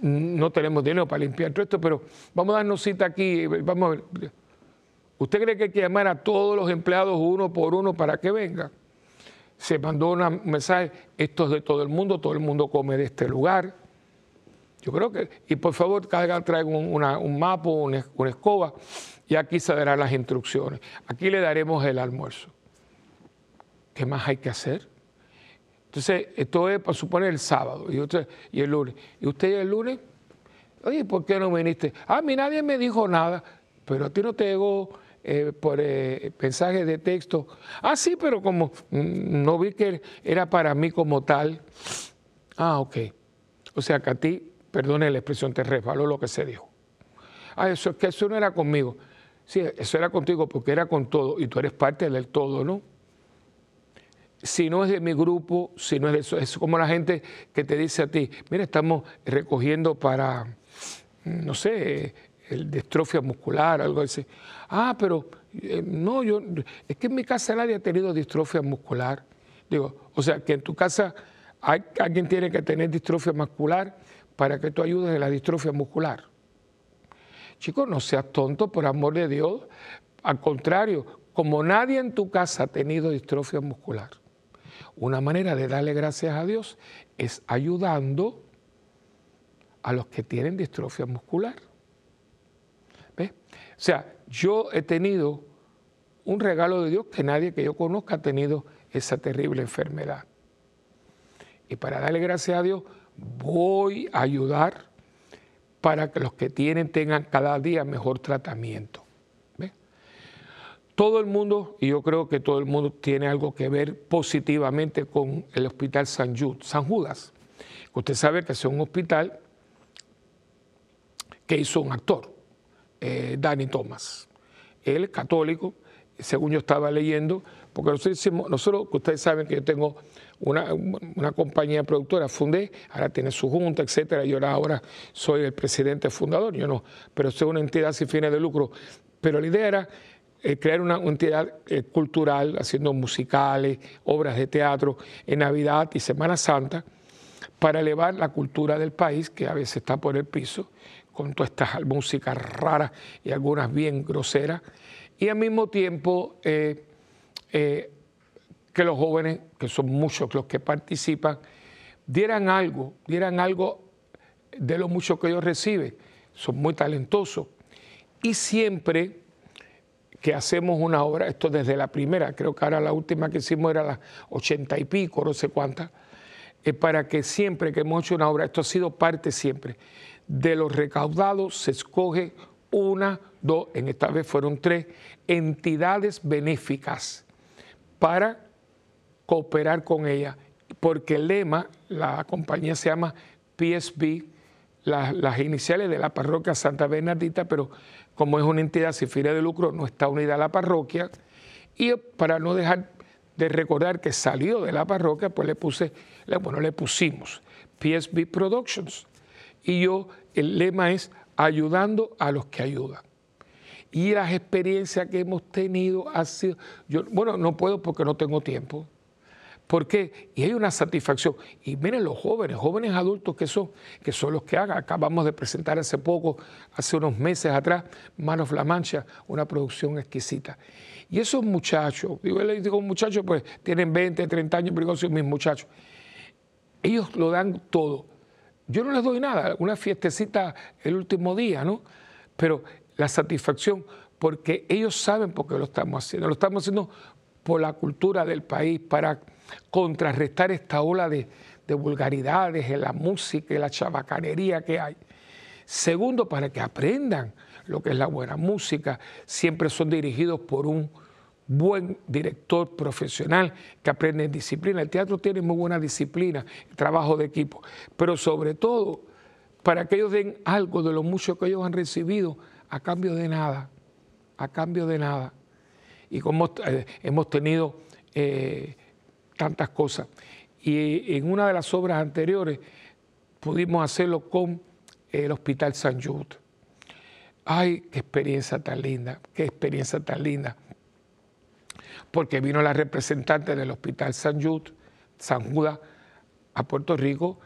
no tenemos dinero para limpiar todo esto, pero vamos a darnos cita aquí, vamos a ver. ¿Usted cree que hay que llamar a todos los empleados uno por uno para que vengan? Se mandó un mensaje, esto es de todo el mundo, todo el mundo come de este lugar. Yo creo que, y por favor, cada traiga un, mapa, una, una escoba, y aquí se darán las instrucciones. Aquí le daremos el almuerzo. ¿qué más hay que hacer? Entonces, esto es para suponer el sábado y, usted, y el lunes. ¿Y usted el lunes? Oye, ¿por qué no viniste? Ah, a mí nadie me dijo nada, pero a ti no te llegó eh, por eh, mensaje de texto. Ah, sí, pero como no vi que era para mí como tal. Ah, ok. O sea que a ti, perdone la expresión, te resbaló lo que se dijo. Ah, eso es que eso no era conmigo. Sí, eso era contigo porque era con todo y tú eres parte del todo, ¿no? si no es de mi grupo, si no es de eso, es como la gente que te dice a ti, mira, estamos recogiendo para, no sé, el distrofia muscular, algo así. Ah, pero Eh, no, yo, es que en mi casa nadie ha tenido distrofia muscular. Digo, o sea, que en tu casa hay, alguien tiene que tener distrofia muscular para que tú ayudes en la distrofia muscular. Chicos, no seas tonto, por amor de Dios. Al contrario, como nadie en tu casa ha tenido distrofia muscular, una manera de darle gracias a Dios es ayudando a los que tienen distrofia muscular. O sea, yo he tenido un regalo de Dios que nadie que yo conozca ha tenido esa terrible enfermedad. Y para darle gracias a Dios, voy a ayudar para que los que tienen tengan cada día mejor tratamiento. Todo el mundo, y yo creo que todo el mundo tiene algo que ver positivamente con el Hospital San, San Judas. Usted sabe que es un hospital que hizo un actor, eh, Danny Thomas. Él católico, según yo estaba leyendo, porque nosotros, nosotros ustedes saben que yo tengo una, compañía productora, fundé, ahora tiene su junta, etcétera, y ahora, ahora soy el presidente fundador, yo no, pero soy una entidad sin fines de lucro. Pero la idea era eh, crear una entidad eh, cultural, haciendo musicales, obras de teatro en Navidad y Semana Santa, para elevar la cultura del país, que a veces está por el piso, con todas estas músicas raras y algunas bien groseras, y al mismo tiempo eh, eh, que los jóvenes, que son muchos los que participan, dieran algo, dieran algo de lo mucho que ellos reciben. Son muy talentosos. Y siempre que hacemos una obra, esto desde la primera, creo que ahora la última que hicimos era las ochenta y pico, no sé cuántas, es para que siempre que hemos hecho una obra, esto ha sido parte siempre, de los recaudados se escoge una, dos, en esta vez fueron tres, entidades benéficas para cooperar con ella, porque el lema, la compañía se llama PSB, las iniciales de la parroquia Santa Bernardita, pero como es una entidad sin fines de lucro, no está unida a la parroquia, y para no dejar de recordar que salió de la parroquia, pues le puse, bueno, le pusimos PSB Productions. Y yo, el lema es ayudando a los que ayudan. Y las experiencias que hemos tenido ha sido, yo, bueno, no puedo porque no tengo tiempo. ¿Por qué? Y hay una satisfacción. Y miren los jóvenes, jóvenes adultos que son, que son los que hagan. Acabamos de presentar hace poco, hace unos meses atrás, Manos La Mancha, una producción exquisita. Y esos muchachos, yo les digo muchachos, pues tienen 20, 30 años, pero son mis muchachos. Ellos lo dan todo yo no les doy nada, una fiestecita el último día, ¿no? Pero la satisfacción, porque ellos saben por qué lo estamos haciendo. Lo estamos haciendo por la cultura del país, para contrarrestar esta ola de, vulgaridades en la música y la chabacanería que hay. Segundo, para que aprendan lo que es la buena música. Siempre son dirigidos por un buen director profesional que aprende disciplina. El teatro tiene muy buena disciplina, trabajo de equipo, pero sobre todo para que ellos den algo de lo mucho que ellos han recibido a cambio de nada, a cambio de nada. Y como eh, hemos tenido eh, tantas cosas. Y en una de las obras anteriores pudimos hacerlo con el Hospital San Jude. Ay, qué experiencia tan linda, qué experiencia tan linda porque vino la representante del Hospital San Jude, San Judas, a Puerto Rico,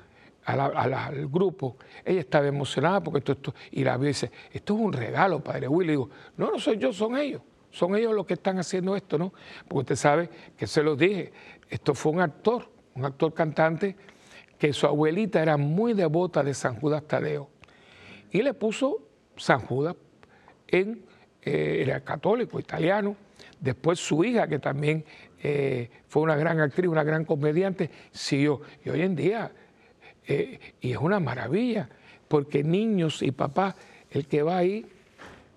al grupo. Ella estaba emocionada porque esto, esto, y la vio dice, esto es un regalo, padre Willy. digo, no, no soy yo, son ellos. Son ellos los que están haciendo esto, ¿no? Porque usted sabe que se los dije, esto fue un actor, un actor cantante, que su abuelita era muy devota de San Judas Tadeo. Y le puso San Judas en, eh, era católico, italiano, Después su hija, que también eh, fue una gran actriz, una gran comediante, siguió. Y hoy en día, eh, y es una maravilla, porque niños y papás, el que va ahí,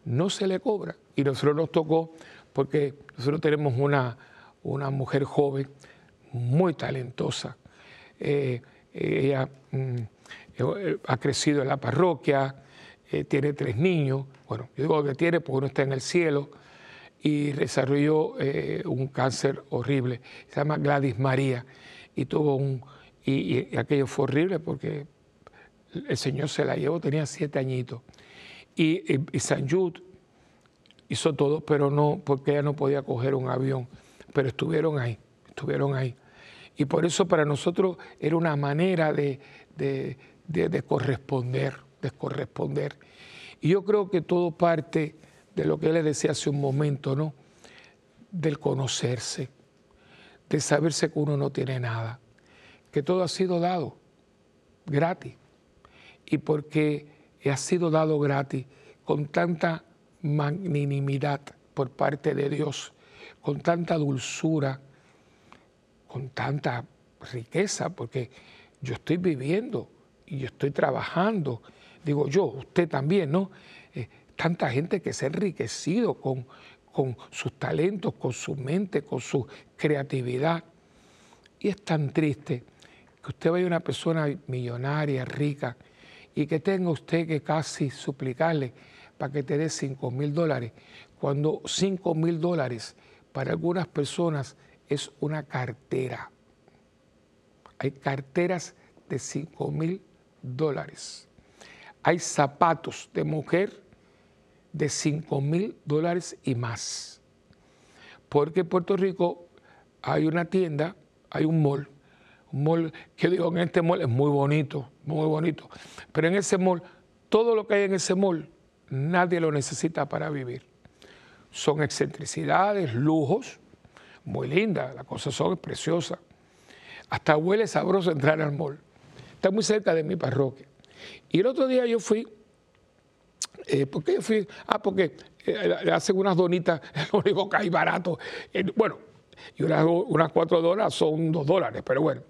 no se le cobra. Y nosotros nos tocó, porque nosotros tenemos una, una mujer joven, muy talentosa. Eh, ella mm, ha crecido en la parroquia, tiene tres niños. Bueno, yo digo que tiene porque uno está en el cielo y desarrolló eh, un cáncer horrible. Se llama Gladys María y tuvo un y, aquello fue horrible porque el Señor se la llevó, tenía siete añitos. Y, San Jude hizo todo, pero no, porque ella no podía coger un avión. Pero estuvieron ahí, estuvieron ahí. Y por eso para nosotros era una manera de, de, corresponder, de corresponder. Y yo creo que todo parte de lo que él le decía hace un momento, ¿no? Del conocerse, de saberse que uno no tiene nada, que todo ha sido dado gratis. Y porque ha sido dado gratis con tanta magnanimidad por parte de Dios, con tanta dulzura, con tanta riqueza, porque yo estoy viviendo y yo estoy trabajando, digo yo, usted también, ¿no? Tanta gente que se ha enriquecido con, con sus talentos, con su mente, con su creatividad. Y es tan triste que usted vaya una persona millonaria, rica, y que tenga usted que casi suplicarle para que te dé 5 mil dólares, cuando 5 mil dólares para algunas personas es una cartera. Hay carteras de 5 mil dólares. Hay zapatos de mujer de 5 mil dólares y más. Porque en Puerto Rico hay una tienda, hay un mall, un mall que digo en este mall es muy bonito, muy bonito, pero en ese mall, todo lo que hay en ese mall, nadie lo necesita para vivir. Son excentricidades, lujos, muy lindas, las cosas son preciosas. Hasta huele sabroso entrar al mall. Está muy cerca de mi parroquia. Y el otro día yo fui, eh, ¿por qué fui? Ah, porque eh, le hacen unas donitas, lo único que hay barato. Bueno, y unas, unas cuatro dólares son dos dólares, pero bueno.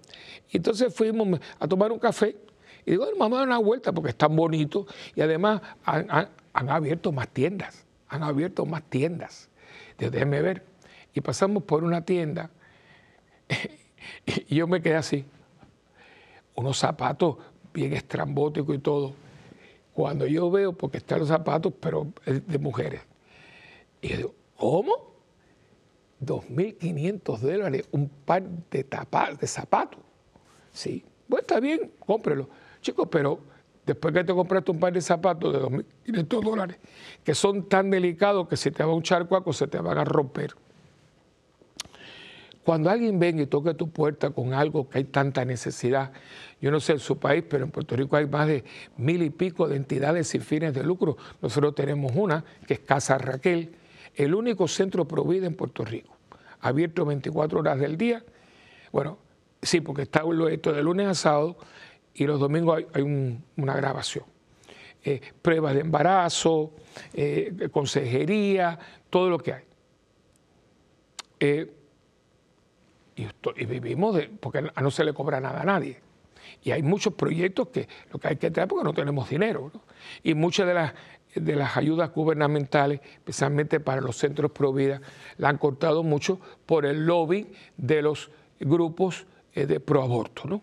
Entonces fuimos a tomar un café y digo, bueno, vamos a dar una vuelta porque es tan bonito y además han, abierto más tiendas, han abierto más tiendas. Déjenme ver. Y pasamos por una tienda y yo me quedé así. Unos zapatos bien estrambóticos y todo. Cuando yo veo, porque están los zapatos, pero de mujeres. Y yo digo, ¿cómo? 2.500 dólares un par de, de zapatos. Sí, bueno, está bien, cómprelo. Chicos, pero después que te compraste un par de zapatos de 2.500 dólares, que son tan delicados que si te va un charco, se te van a romper. Cuando alguien venga y toque tu puerta con algo que hay tanta necesidad, yo no sé en su país, pero en Puerto Rico hay más de mil y pico de entidades sin fines de lucro. Nosotros tenemos una, que es Casa Raquel, el único centro provida en Puerto Rico, abierto 24 horas del día. Bueno, sí, porque está esto de lunes a sábado y los domingos hay, una grabación. Eh, pruebas de embarazo, eh, consejería, todo lo que hay. Eh, y, vivimos porque no se le cobra nada a nadie. Y hay muchos proyectos que lo que hay que traer porque no tenemos dinero. Y muchas de las de las ayudas gubernamentales, especialmente para los centros pro vida, la han cortado mucho por el lobby de los grupos eh, de pro aborto, ¿no?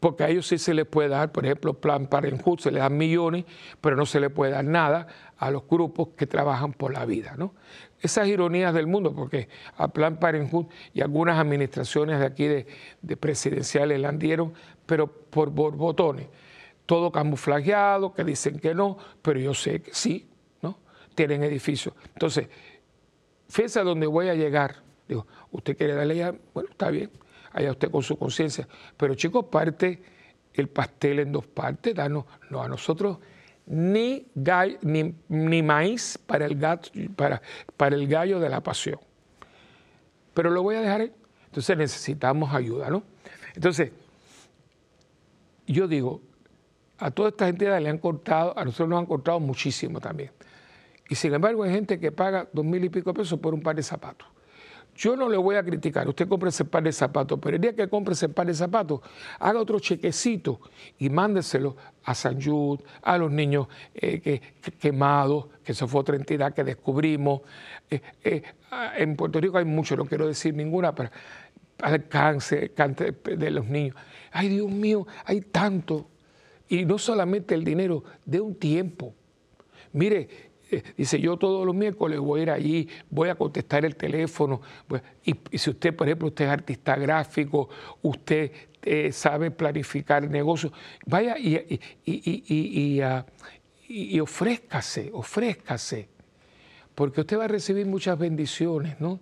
Porque a ellos sí se les puede dar, por ejemplo, Plan Parenthood se le dan millones, pero no se le puede dar nada a los grupos que trabajan por la vida, ¿no? Esas ironías del mundo, porque a Plan Parenthood y algunas administraciones de aquí de, de presidenciales la dieron, pero por borbotones todo camuflajeado, que dicen que no, pero yo sé que sí, ¿no? Tienen edificios. Entonces, fíjense a dónde voy a llegar. Digo, usted quiere darle ya, bueno, está bien, allá usted con su conciencia. Pero chicos, parte el pastel en dos partes, danos, no a nosotros ni, ni, maíz para el, para, para el gallo de la pasión. Pero lo voy a dejar ahí. Entonces necesitamos ayuda, ¿no? Entonces, yo digo, a todas estas entidades le han cortado, a nosotros nos han cortado muchísimo también. Y sin embargo hay gente que paga dos mil y pico pesos por un par de zapatos. Yo no le voy a criticar, usted compre ese par de zapatos, pero el día que compre ese par de zapatos, haga otro chequecito y mándeselo a San Jude, a los niños eh, que, quemados, que eso fue otra entidad que descubrimos. Eh, eh, en Puerto Rico hay mucho, no quiero decir ninguna, pero al cáncer, cáncer de los niños. Ay, Dios mío, hay tanto. Y no solamente el dinero, de un tiempo. Mire, dice, yo todos los miércoles voy a ir allí, voy a contestar el teléfono. Y, si usted, por ejemplo, usted es artista gráfico, usted eh, sabe planificar el negocio, vaya y, y, ofrézcase, ofrézcase. porque usted va a recibir muchas bendiciones, ¿no?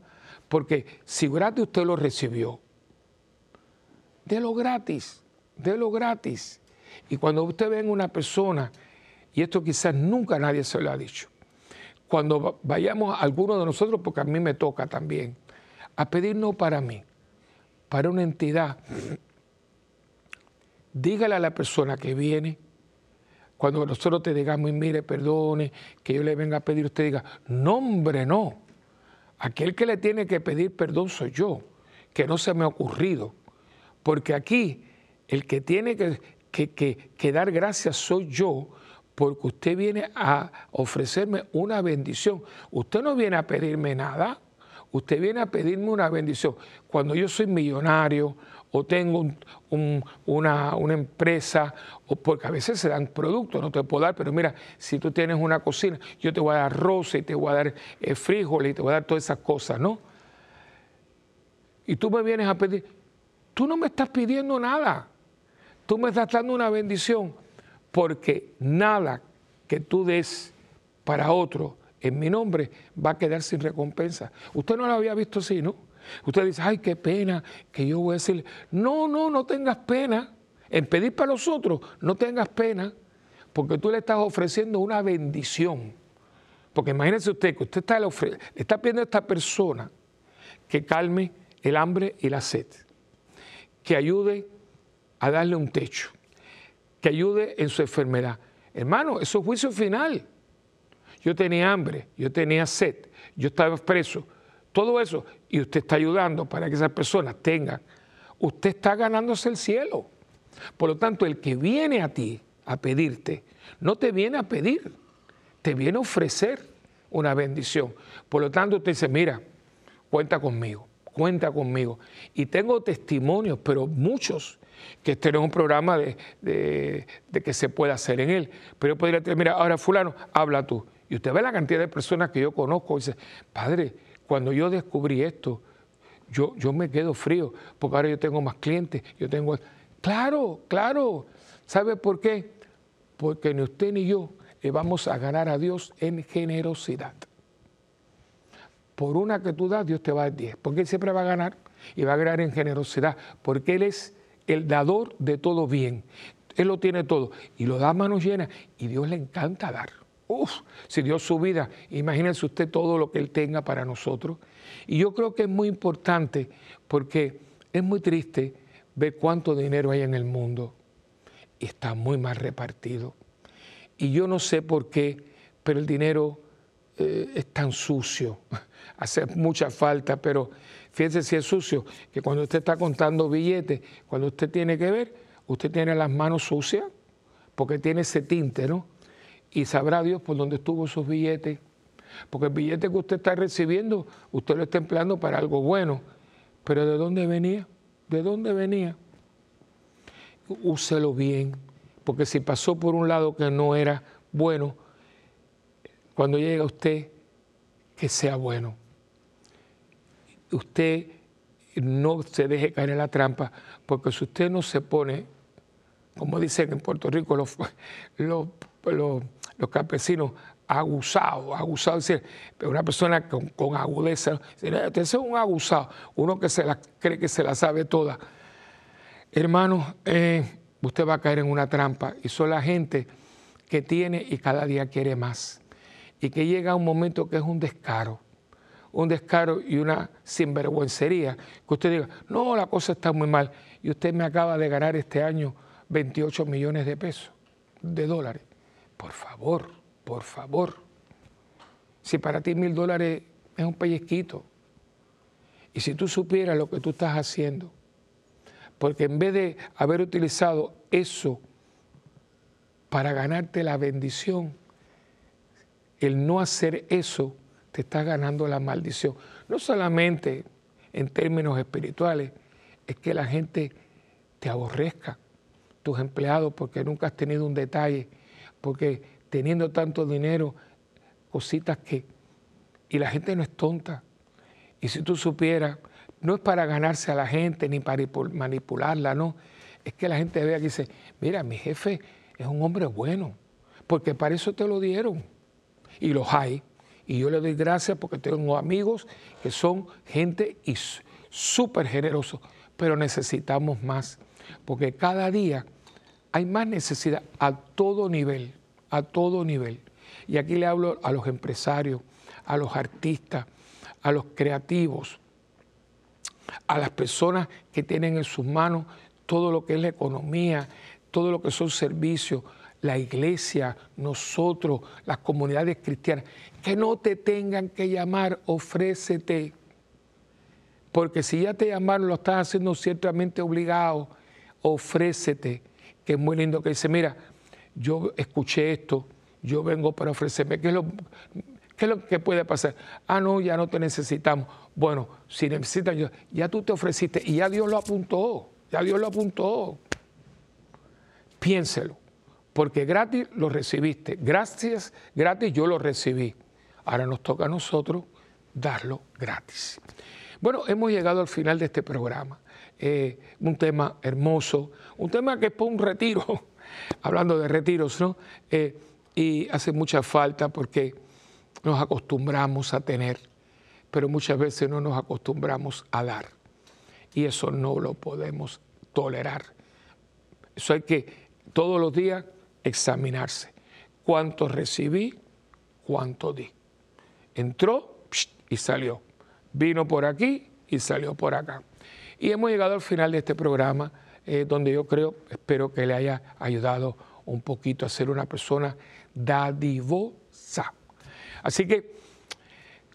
Porque si gratis usted lo recibió, délo gratis, délo gratis. Y cuando usted ve a una persona, y esto quizás nunca nadie se lo ha dicho, cuando vayamos alguno de nosotros, porque a mí me toca también, a pedir no para mí, para una entidad, dígale a la persona que viene, cuando nosotros te digamos, mire, perdone, que yo le venga a pedir, usted diga, no, hombre, no. Aquel que le tiene que pedir perdón soy yo, que no se me ha ocurrido. Porque aquí el que tiene que, que dar gracias soy yo, porque usted viene a ofrecerme una bendición. Usted no viene a pedirme nada, usted viene a pedirme una bendición. Cuando yo soy millonario o tengo una, empresa, o porque a veces se dan productos, no te puedo dar, pero mira, si tú tienes una cocina, yo te voy a dar arroz y te voy a dar eh, frijoles y te voy a dar todas esas cosas, ¿no? Y tú me vienes a pedir, tú no me estás pidiendo nada, tú me estás dando una bendición, porque nada que tú des para otro en mi nombre va a quedar sin recompensa. Usted no lo había visto así, ¿no? Usted dice, ay, qué pena que yo voy a decirle, no, no, no tengas pena. En pedir para los otros, no tengas pena, porque tú le estás ofreciendo una bendición. Porque imagínese usted que usted está, le está pidiendo a esta persona que calme el hambre y la sed, que ayude a darle un techo, que ayude en su enfermedad. Hermano, eso es juicio final. Yo tenía hambre, yo tenía sed, yo estaba preso, todo eso, y usted está ayudando para que esas personas tengan, usted está ganándose el cielo. Por lo tanto, el que viene a ti a pedirte, no te viene a pedir, te viene a ofrecer una bendición. Por lo tanto, usted dice, mira, cuenta conmigo, cuenta conmigo. Y tengo testimonios, pero muchos, que este no es un programa de, de que se pueda hacer en él. Pero yo podría decir, mira, ahora fulano, habla tú. Y usted ve la cantidad de personas que yo conozco y dice, padre, cuando yo descubrí esto, yo, yo me quedo frío, porque ahora yo tengo más clientes, yo tengo... Claro, claro. ¿Sabe por qué? Porque ni usted ni yo vamos a ganar a Dios en generosidad. Por una que tú das, Dios te va a dar 10, porque Él siempre va a ganar y va a ganar en generosidad, porque Él es el dador de todo bien. Él lo tiene todo y lo da a manos llenas y Dios le encanta dar. Uf, si dio su vida, imagínense usted todo lo que Él tenga para nosotros. Y yo creo que es muy importante porque es muy triste ver cuánto dinero hay en el mundo y está muy mal repartido. Y yo no sé por qué, pero el dinero eh, es tan sucio, hace mucha falta, pero fíjense si es sucio, que cuando usted está contando billetes, cuando usted tiene que ver, usted tiene las manos sucias, porque tiene ese tinte, ¿no? y sabrá Dios por dónde estuvo esos billetes. Porque el billete que usted está recibiendo, usted lo está empleando para algo bueno. Pero ¿de dónde venía? ¿De dónde venía? Úselo bien, porque si pasó por un lado que no era bueno, cuando llega usted, que sea bueno. Usted no se deje caer en la trampa, porque si usted no se pone, como dicen en Puerto Rico los, los, los campesinos abusados, abusados, es decir, una persona con, agudeza, este es un abusado, uno que se cree que se la sabe toda. Hermano, eh, usted va a caer en una trampa y son la gente que tiene y cada día quiere más. Y que llega un momento que es un descaro, un descaro y una sinvergüencería, que usted diga, no, la cosa está muy mal, y usted me acaba de ganar este año 28 millones de pesos, de dólares. Por favor, por favor. Si para ti mil dólares es un pellizquito, y si tú supieras lo que tú estás haciendo, porque en vez de haber utilizado eso para ganarte la bendición, el no hacer eso te está ganando la maldición. No solamente en términos espirituales, es que la gente te aborrezca, tus empleados, porque nunca has tenido un detalle porque teniendo tanto dinero, cositas que... Y la gente no es tonta. Y si tú supieras, no es para ganarse a la gente ni para manipularla, no. Es que la gente vea que dice, mira, mi jefe es un hombre bueno, porque para eso te lo dieron. Y los hay, Y yo le doy gracias porque tengo amigos que son gente y súper generosos, pero necesitamos más, porque cada día hay más necesidad a todo nivel, a todo nivel. Y aquí le hablo a los empresarios, a los artistas, a los creativos, a las personas que tienen en sus manos todo lo que es la economía, todo lo que son servicios, la iglesia, nosotros, las comunidades cristianas, que no te tengan que llamar, ofrécete. Porque si ya te llamaron, lo estás haciendo ciertamente obligado, ofrécete. Que es muy lindo que dice, mira, yo escuché esto, yo vengo para ofrecerme. ¿Qué es lo, qué es lo que puede pasar? Ah, no, ya no te necesitamos. Bueno, si necesitas, ya tú te ofreciste y ya Dios lo apuntó, ya Dios lo apuntó. Piénselo porque gratis lo recibiste. Gracias, gratis yo lo recibí. Ahora nos toca a nosotros darlo gratis. Bueno, hemos llegado al final de este programa. Eh, un tema hermoso, un tema que es por un retiro, hablando de retiros, ¿no? Eh, y hace mucha falta porque nos acostumbramos a tener, pero muchas veces no nos acostumbramos a dar. Y eso no lo podemos tolerar. Eso hay que todos los días examinarse. ¿Cuánto recibí? ¿Cuánto di? Entró y salió. Vino por aquí y salió por acá. Y hemos llegado al final de este programa, eh, donde yo creo, espero que le haya ayudado un poquito a ser una persona dadivosa. Así que,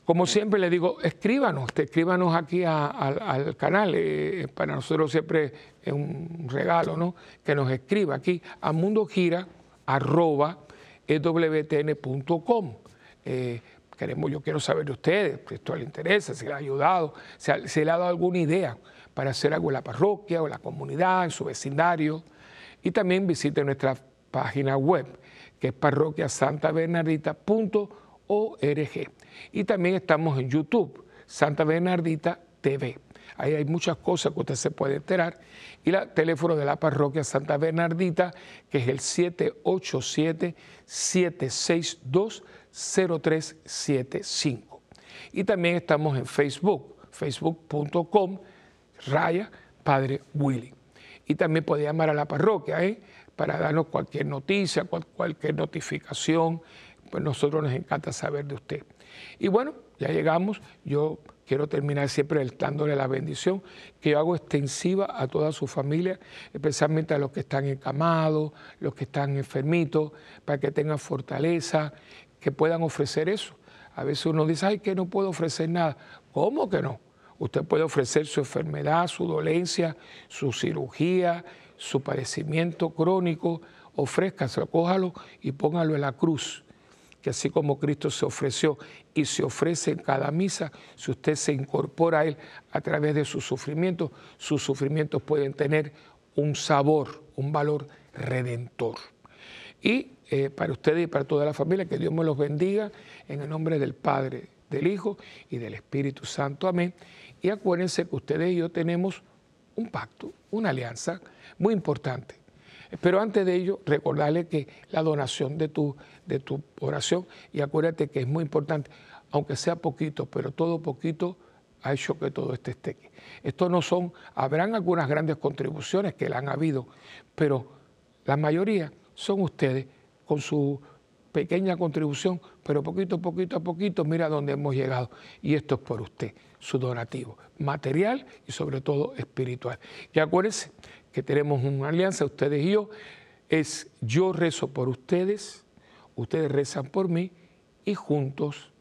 como siempre le digo, escríbanos, escríbanos aquí al canal. Eh, para nosotros siempre es un regalo, ¿no? Que nos escriba aquí a Mundo Gira arroba ewtn.com. Eh, queremos, yo quiero saber de ustedes, si esto les interesa, si les ha ayudado, si, se le ha dado alguna idea para hacer algo en la parroquia o en la comunidad, en su vecindario. Y también visite nuestra página web, que es parroquiasantabernardita.org. Y también estamos en YouTube, Santa Bernardita TV. Ahí hay muchas cosas que usted se puede enterar. Y el teléfono de la parroquia Santa Bernardita, que es el 787-762-0375. Y también estamos en Facebook, facebook.com, raya Padre Willy. Y también puede llamar a la parroquia ¿eh? para darnos cualquier noticia, cualquier notificación. Pues nosotros nos encanta saber de usted. Y bueno, ya llegamos. Yo quiero terminar siempre dándole la bendición que yo hago extensiva a toda su familia, especialmente a los que están encamados, los que están enfermitos, para que tengan fortaleza, que puedan ofrecer eso. A veces uno dice, ay, que no puedo ofrecer nada. ¿Cómo que no? Usted puede ofrecer su enfermedad, su dolencia, su cirugía, su padecimiento crónico, ofrézcase, cójalo y póngalo en la cruz que así como Cristo se ofreció y se ofrece en cada misa, si usted se incorpora a Él a través de sus sufrimientos, sus sufrimientos pueden tener un sabor, un valor redentor. Y eh, para ustedes y para toda la familia, que Dios me los bendiga en el nombre del Padre, del Hijo y del Espíritu Santo. Amén. Y acuérdense que ustedes y yo tenemos un pacto, una alianza muy importante. Pero antes de ello, recordarle que la donación de tu, de tu oración, y acuérdate que es muy importante, aunque sea poquito, pero todo poquito ha hecho que todo este esté aquí. Esto no son, habrán algunas grandes contribuciones que la han habido, pero la mayoría son ustedes con su pequeña contribución, pero poquito, poquito a poquito, mira dónde hemos llegado. Y esto es por usted, su donativo, material y sobre todo espiritual. Y acuérdense que tenemos una alianza, ustedes y yo, es yo rezo por ustedes, ustedes rezan por mí y juntos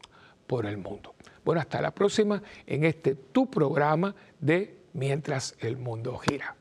por el mundo. Bueno, hasta la próxima en este tu programa de Mientras el mundo gira.